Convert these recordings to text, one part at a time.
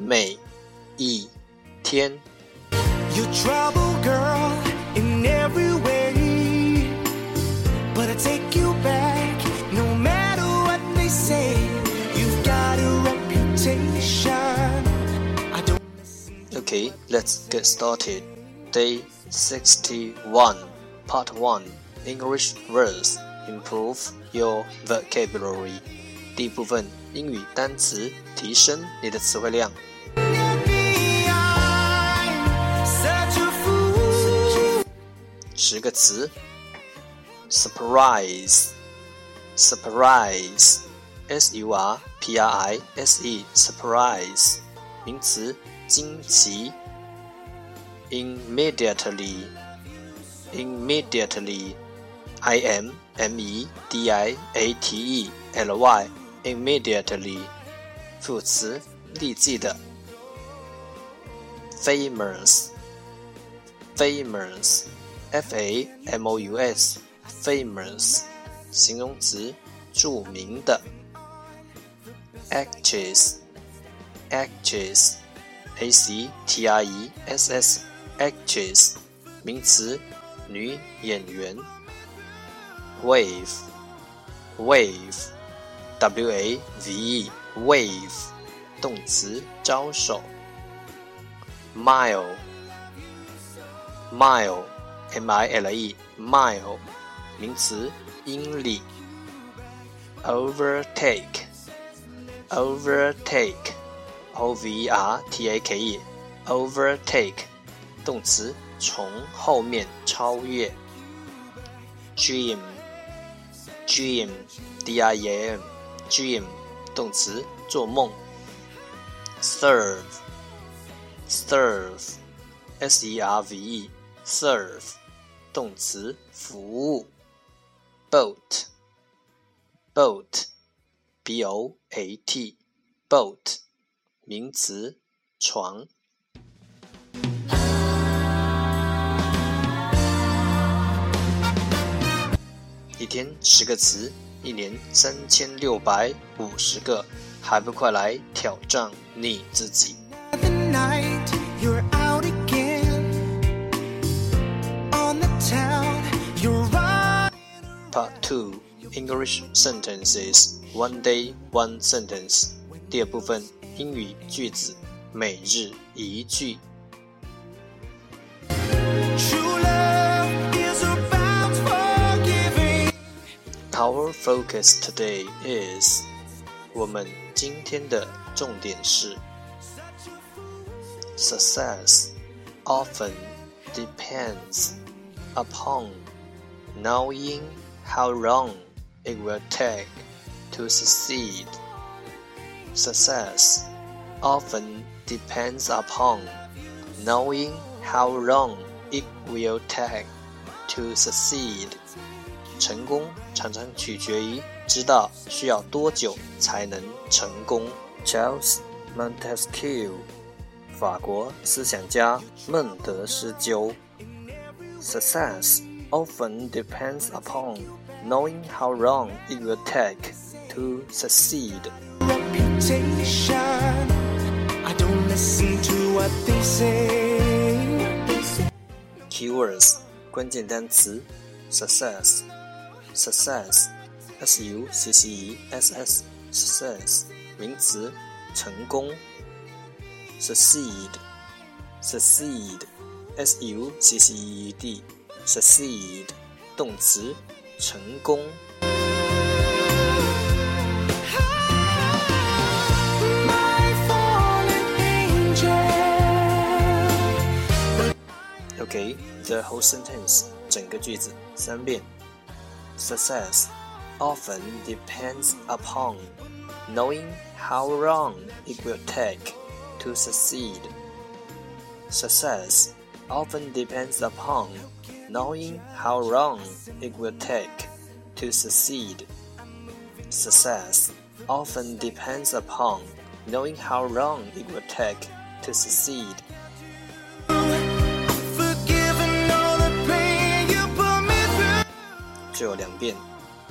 每一天。 You're trouble, girl, in every way. But I take you back, no matter what they say. You've got a reputation. I don't listen to Okay, let's get started. Day 61, Part 1 English Words Improve Your Vocabulary. 第一部分英语单词，提升你的词汇量。 十个词，surprise，surprise，s u r p r i s e，surprise，名词，惊奇。immediately，immediately，i m m e d i a t e l y，immediately，副词，立即的。famous，famous。F FAMOUS FAMOUS 形容词著名的 ACTRESS ACTRESS A C T R E S S ACTRESS 名词女演员 WAVE WAVE W A V E WAVE 动词招手 MILE MILE。m i l e mile，名词，英里。Overtake，overtake，o v e r t a k e，overtake，动词，从后面超越。Dream，dream，d i e m，dream，动词，做梦。Serve，serve，s e r v e，serve。动词，服务。boat boat b o a t boat 名词，床。一天十个词，一年三千六百五十个，还不快来挑战你自己！Part Two English Sentences One Day One Sentence 第二部分英语句子，每日一句。 True love is about forgiving. Our focus today is 我们今天的重点是 Success often depends upon knowing how long it will take to succeed. Success often depends upon knowing how long it will take to succeed. 成功常常取决于知道需要多久才能成功。Charles Montesquieu，法国思想家孟德斯鸠。Success often depends upon knowing how long it will take to succeed. Reputation. I don't listen to what they say. Keywords 关键单词 success success，s u c c e s s，success，名词，成功。succeed，succeed，s u c c e e d，succeed，动词， 成功。Okay, the whole sentence 整个句子三遍。Success often depends upon knowing how long it will take to succeed. Success often depends upon knowing how long it will take to succeed. Success often depends upon knowing how long it will take to succeed.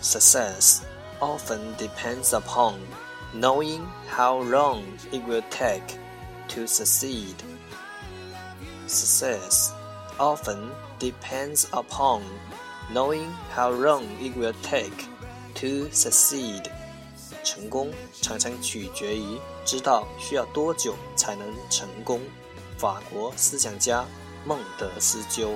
Success often depends upon knowing how long it will take to succeed. Success often depends upon knowing how long it will take to succeed. 成功常常取决于知道需要多久才能成功。法国思想家孟德斯鸠。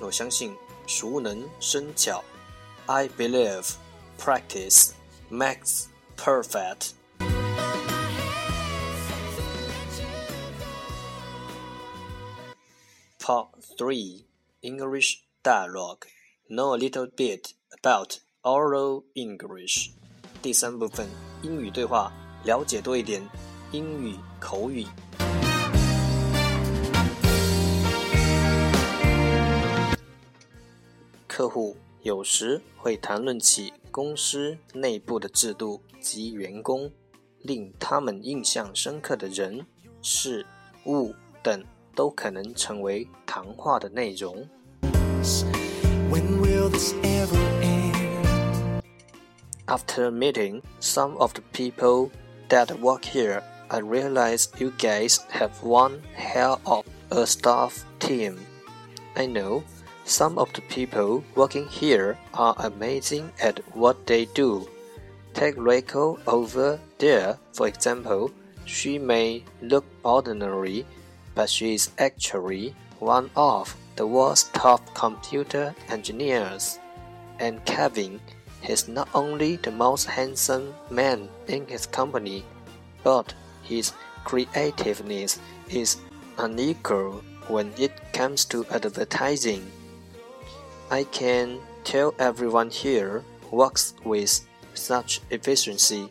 我相信熟能生巧。I believe practice makes perfect. Part 3 English Dialogue Know a little bit about oral English. 第三部分英语对话，了解多一点英语口语。客户有时会谈论起公司内部的制度及员工，令他们印象深刻的人、事物等 都可能成为谈话的内容。After meeting some of the people that work here, I realize you guys have one hell of a staff team. I know. Some of the people working here are amazing at what they do. Take Reiko over there, for example. She may look ordinary, but she is actually one of the world's top computer engineers. And Kevin is not only the most handsome man in his company, but his creativeness is unequal when it comes to advertising. I can tell everyone here works with such efficiency.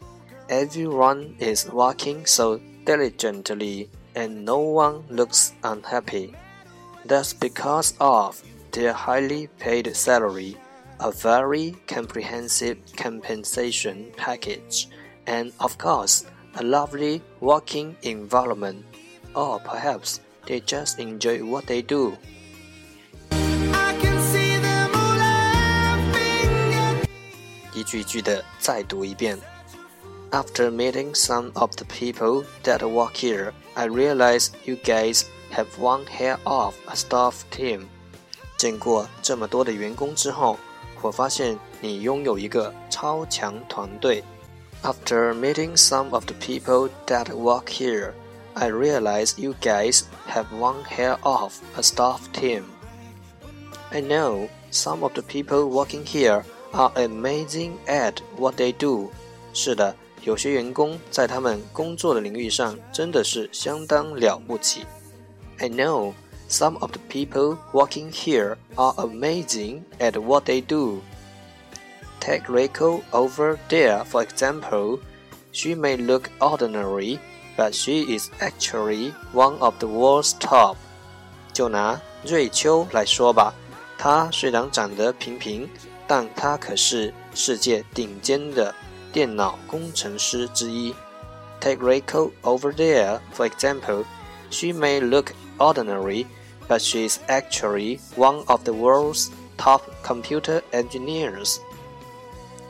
Everyone is working so diligently and no one looks unhappy. That's because of their highly paid salary, a very comprehensive compensation package, and of course, a lovely working environment. Or perhaps they just enjoy what they do. 一句句的再读一遍。 After meeting some of the people that work here, I realize you guys have one hell of a staff team. 见过这么多的员工之后，我发现你拥有一个超强团队。After meeting some of the people that work here, I realize you guys have one hell of a staff team. I know some of the people working here are amazing at what they do。是的， 有些员工在他们工作的领域上真的是相当了不起。I know some of the people working here are amazing at what they do. Take Reiko over there, for example. She may look ordinary, but she is actually one of the world's top. 就拿瑞秋来说吧，她虽然长得平平。但她可是世界顶尖的电脑工程师之一。Take Reiko over there, for example. She may look ordinary, but she is actually one of the world's top computer engineers.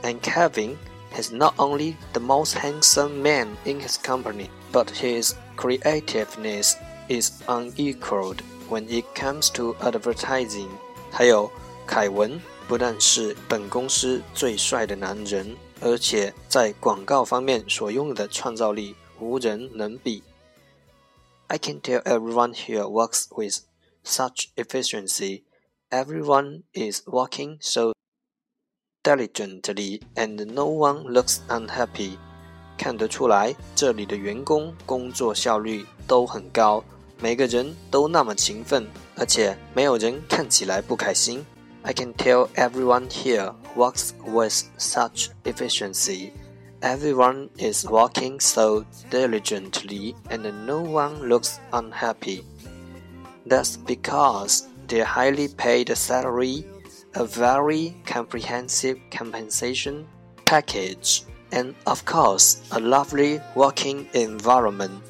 And Kevin is not only the most handsome man in his company, but his creativeness is unequaled when it comes to advertising。还有，凯文不但是本公司最帅的男人， 而且在广告方面所拥有的创造力无人能比。I can tell everyone here works with such efficiency. Everyone is working so diligently, and no one looks unhappy. 看得出来，这里的员工工作效率都很高，每个人都那么勤奋，而且没有人看起来不开心。I can tell everyone here works with such efficiency. Everyone is working so diligently and no one looks unhappy. That's because their highly paid salary, a very comprehensive compensation package, and of course, a lovely working environment.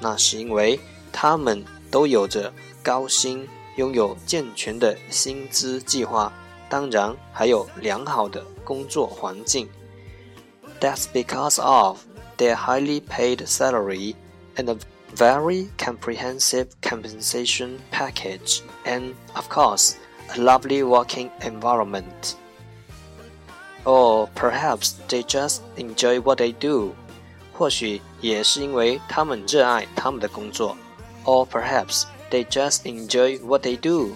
那是因为他们都有着高薪 拥有健全的薪资计划，当然还有良好的工作环境。That's because of their highly paid salary and a very comprehensive compensation package, and of course, a lovely working environment. Or perhaps they just enjoy what they do. 或许也是因为他们热爱他们的工作。Or perhaps they just enjoy what they do.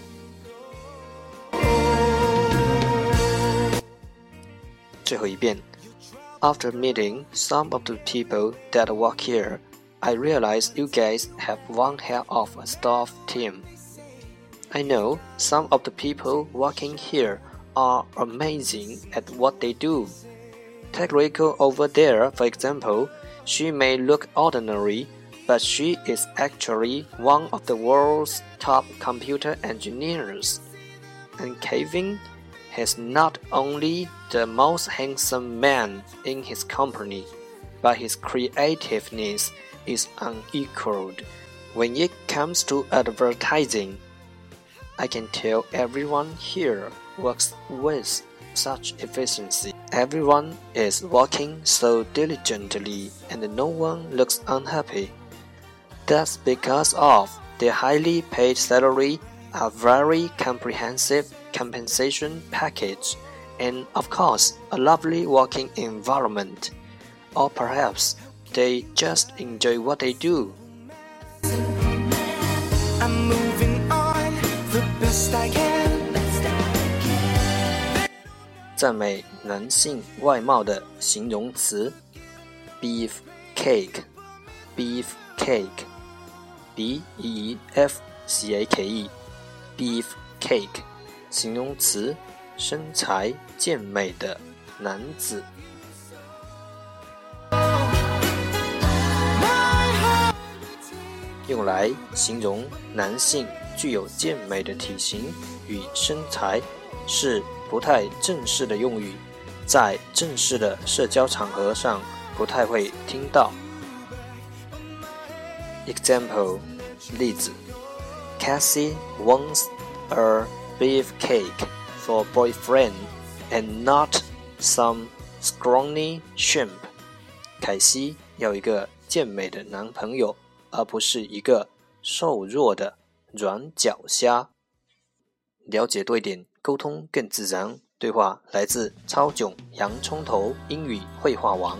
After meeting some of the people that work here, I realize you guys have one hell of a staff team. I know some of the people working here are amazing at what they do. Take Rico over there, for example. She may look ordinary, but she is actually one of the world's top computer engineers. And Kevin is not only the most handsome man in his company, but his creativeness is unequaled when it comes to advertising. I can tell everyone here works with such efficiency. Everyone is working so diligently and no one looks unhappy. That's because of their highly paid salary, a very comprehensive compensation package, and of course, a lovely working environment. Or perhaps they just enjoy what they do. I'm moving on the best I can. 赞美男性外貌的形容词：beef cake，beef cake。 B E F C A K E，beef cake，形容词，身材健美的男子。用来形容男性具有健美的体型与身材，是不太正式的用语，在正式的社交场合上不太会听到。Example 例子 Cassie wants a beefcake for boyfriend and not some scrawny shrimp. 凯西要一个健美的男朋友，而不是一个瘦弱的软脚虾。了解多一点，沟通更自然。对话来自超囧洋葱头英语绘画王。